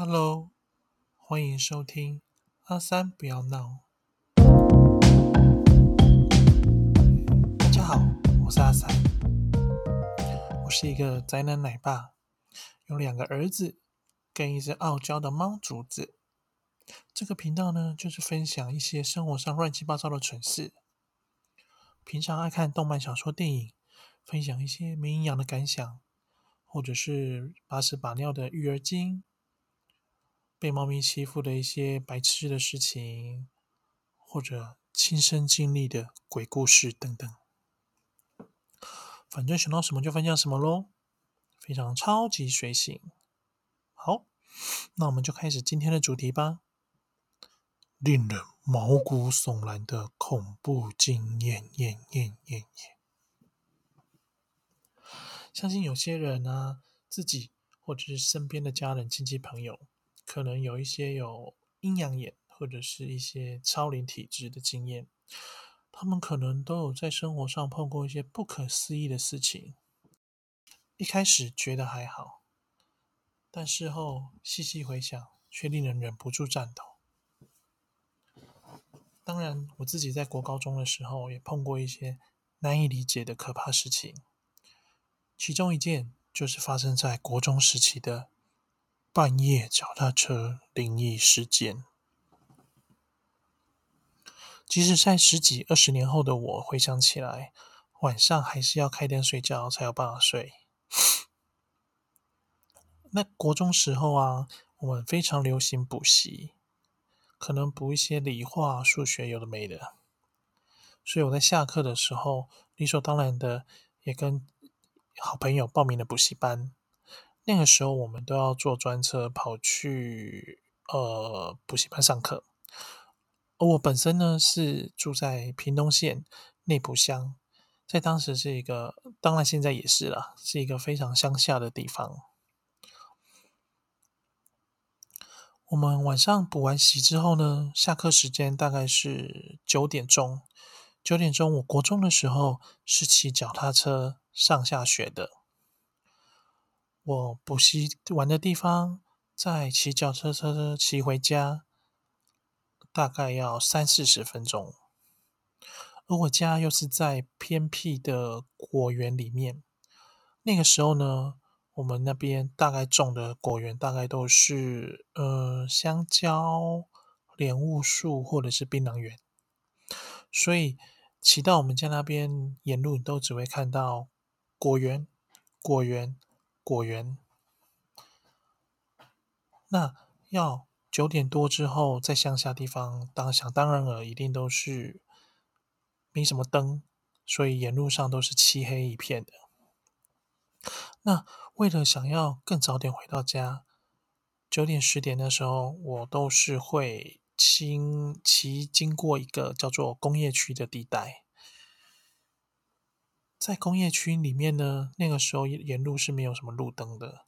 Hello，欢迎收听阿三不要闹。大家好，我是阿三，我是一个宅男奶爸，有两个儿子跟一只傲娇的猫主子。这个频道呢，就是分享一些生活上乱七八糟的蠢事。平常爱看动漫、小说、电影，分享一些没营养的感想，或者是把屎把尿的育儿经。被猫咪欺负的一些白痴的事情，或者亲身经历的鬼故事等等，反正想到什么就分享什么喽，非常超级随性。好，那我们就开始今天的主题吧。令人毛骨悚然的恐怖经验，验验验验。相信有些人呢，自己或者是身边的家人、亲戚、朋友。可能有一些有阴阳眼或者是一些超灵体质的经验，他们可能都有在生活上碰过一些不可思议的事情。一开始觉得还好，但事后细细回想，却令人忍不住颤抖。当然，我自己在国高中的时候也碰过一些难以理解的可怕事情，其中一件就是发生在国中时期的。半夜脚踏车灵异事件，即使在十几二十年后的我回想起来，晚上还是要开灯睡觉才有办法睡。那国中时候啊，我们非常流行补习，可能补一些理化、数学有的没的，所以我在下课的时候，理所当然的也跟好朋友报名了补习班。那个时候，我们都要坐专车跑去呃补习班上课。而我本身呢是住在屏东县内埔乡，在当时是一个，当然现在也是了，是一个非常乡下的地方。我们晚上补完习之后呢，下课时间大概是九点钟。九点钟，我国中的时候是骑脚踏车上下学的。我补习玩的地方，在骑脚车车车骑回家，大概要三四十分钟。而我家又是在偏僻的果园里面。那个时候呢，我们那边大概种的果园大概都是呃香蕉、莲雾树或者是槟榔园，所以骑到我们家那边，沿路都只会看到果园，果园。果园，那要九点多之后，在乡下地方，当想当然了，一定都是没什么灯，所以沿路上都是漆黑一片的。那为了想要更早点回到家，九点十点的时候，我都是会骑骑经过一个叫做工业区的地带。在工业区里面呢，那个时候沿路是没有什么路灯的。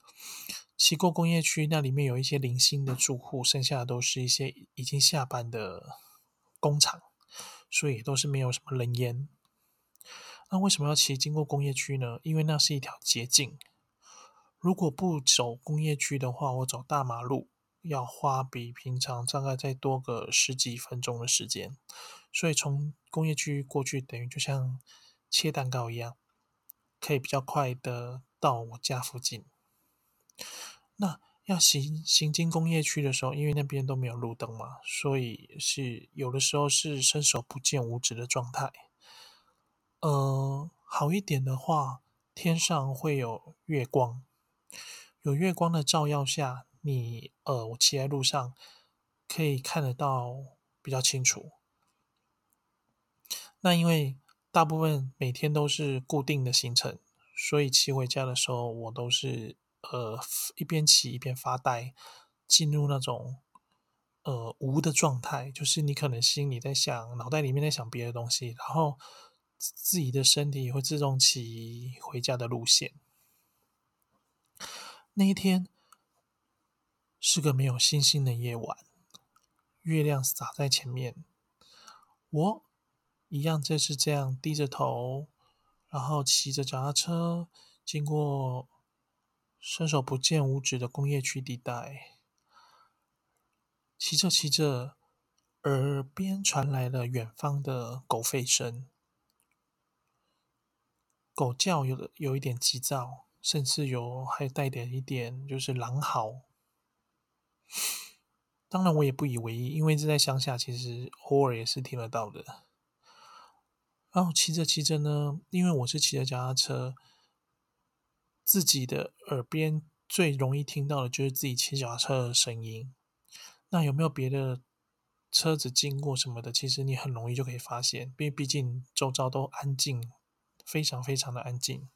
骑过工业区，那里面有一些零星的住户，剩下的都是一些已经下班的工厂，所以都是没有什么人烟。那为什么要骑经过工业区呢？因为那是一条捷径。如果不走工业区的话，我走大马路要花比平常大概再多个十几分钟的时间。所以从工业区过去，等于就像。切蛋糕一样，可以比较快的到我家附近。那要行行经工业区的时候，因为那边都没有路灯嘛，所以是有的时候是伸手不见五指的状态。呃，好一点的话，天上会有月光，有月光的照耀下，你呃，我骑在路上可以看得到比较清楚。那因为。大部分每天都是固定的行程，所以骑回家的时候，我都是呃一边骑一边发呆，进入那种呃无的状态，就是你可能心里在想，脑袋里面在想别的东西，然后自己的身体会自动骑回家的路线。那一天是个没有星星的夜晚，月亮洒在前面，我。一样，这是这样低着头，然后骑着脚踏车经过伸手不见五指的工业区地带。骑着骑着，耳边传来了远方的狗吠声，狗叫有的有一点急躁，甚至有还带点一点就是狼嚎。当然我也不以为意，因为这在乡下其实偶尔也是听得到的。然后骑着骑着呢，因为我是骑着脚踏车，自己的耳边最容易听到的就是自己骑脚踏车的声音。那有没有别的车子经过什么的？其实你很容易就可以发现，因为毕竟周遭都安静，非常非常的安静。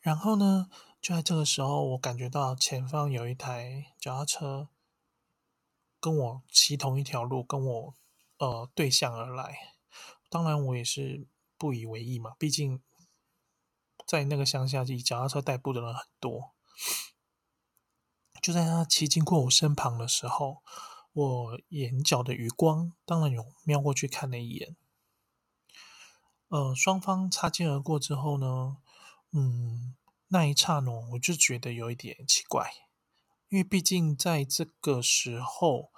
然后呢，就在这个时候，我感觉到前方有一台脚踏车跟我骑同一条路，跟我呃对象而来。当然，我也是不以为意嘛，毕竟在那个乡下，以脚踏车代步的人很多。就在他骑经过我身旁的时候，我眼角的余光当然有瞄过去看了一眼。呃，双方擦肩而过之后呢，嗯，那一刹那我就觉得有一点奇怪，因为毕竟在这个时候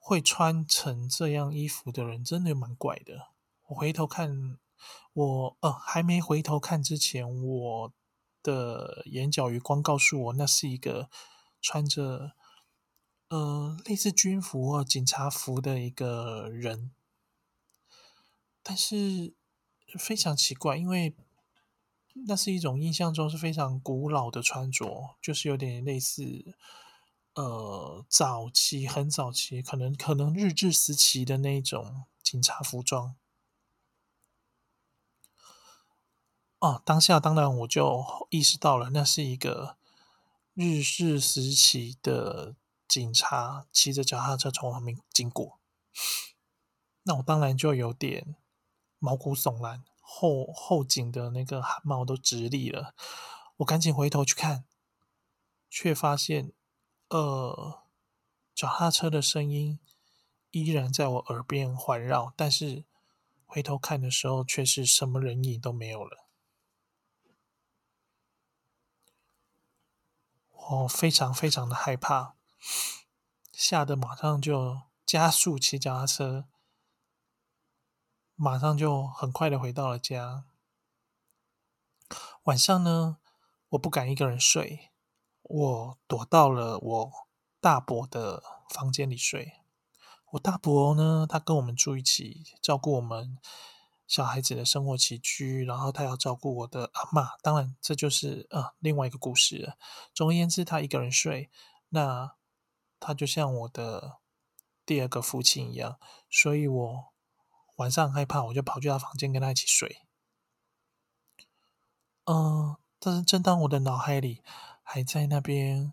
会穿成这样衣服的人真的蛮怪的。我回头看，我呃还没回头看之前，我的眼角余光告诉我，那是一个。穿着呃类似军服或警察服的一个人，但是非常奇怪，因为那是一种印象中是非常古老的穿着，就是有点类似呃早期很早期，可能可能日治时期的那种警察服装。哦，当下当然我就意识到了，那是一个。日式时期的警察骑着脚踏车从旁边经过，那我当然就有点毛骨悚然，后后颈的那个汗毛都直立了。我赶紧回头去看，却发现，呃，脚踏车的声音依然在我耳边环绕，但是回头看的时候，却是什么人影都没有了。我非常非常的害怕，吓得马上就加速骑脚踏车，马上就很快的回到了家。晚上呢，我不敢一个人睡，我躲到了我大伯的房间里睡。我大伯呢，他跟我们住一起，照顾我们。小孩子的生活起居，然后他要照顾我的阿妈，当然这就是呃另外一个故事了。总而言之，他一个人睡，那他就像我的第二个父亲一样，所以我晚上害怕，我就跑去他房间跟他一起睡。嗯，但是正当我的脑海里还在那边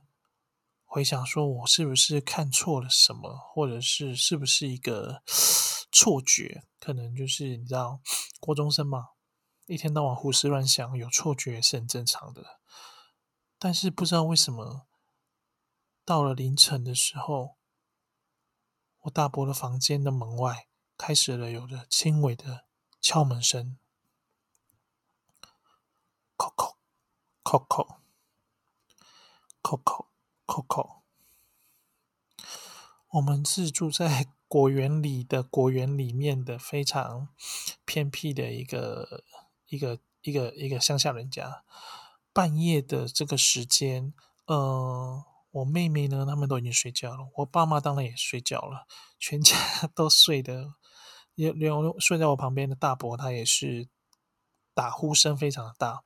回想，说我是不是看错了什么，或者是是不是一个。错觉可能就是你知道，高中生嘛，一天到晚胡思乱想，有错觉是很正常的。但是不知道为什么，到了凌晨的时候，我大伯的房间的门外开始了有着轻微的敲门声，叩叩叩叩 Coco，Coco，。我们是住在。果园里的果园里面的非常偏僻的一个一个一个一个乡下人家，半夜的这个时间，呃，我妹妹呢，他们都已经睡觉了，我爸妈当然也睡觉了，全家都睡的，连连睡在我旁边的大伯，他也是打呼声非常的大，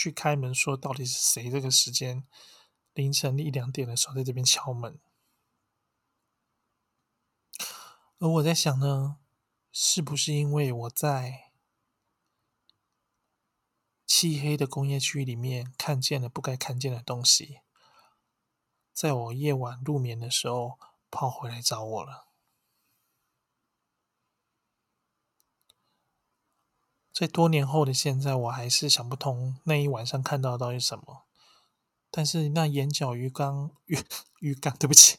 去开门，说到底是谁？这个时间凌晨一两点的时候，在这边敲门。而我在想呢，是不是因为我在漆黑的工业区里面看见了不该看见的东西，在我夜晚入眠的时候跑回来找我了。在多年后的现在，我还是想不通那一晚上看到的到底什么。但是那眼角余光余余光，对不起，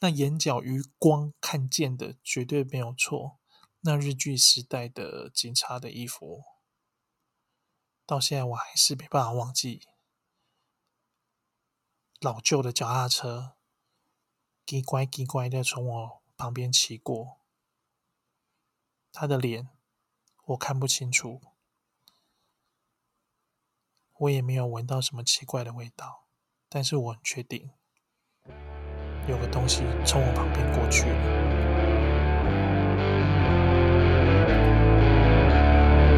那眼角余光看见的绝对没有错。那日剧时代的警察的衣服，到现在我还是没办法忘记。老旧的脚踏车，叽乖叽乖的从我旁边骑过，他的脸我看不清楚，我也没有闻到什么奇怪的味道，但是我很确定，有个东西从我旁边过去了。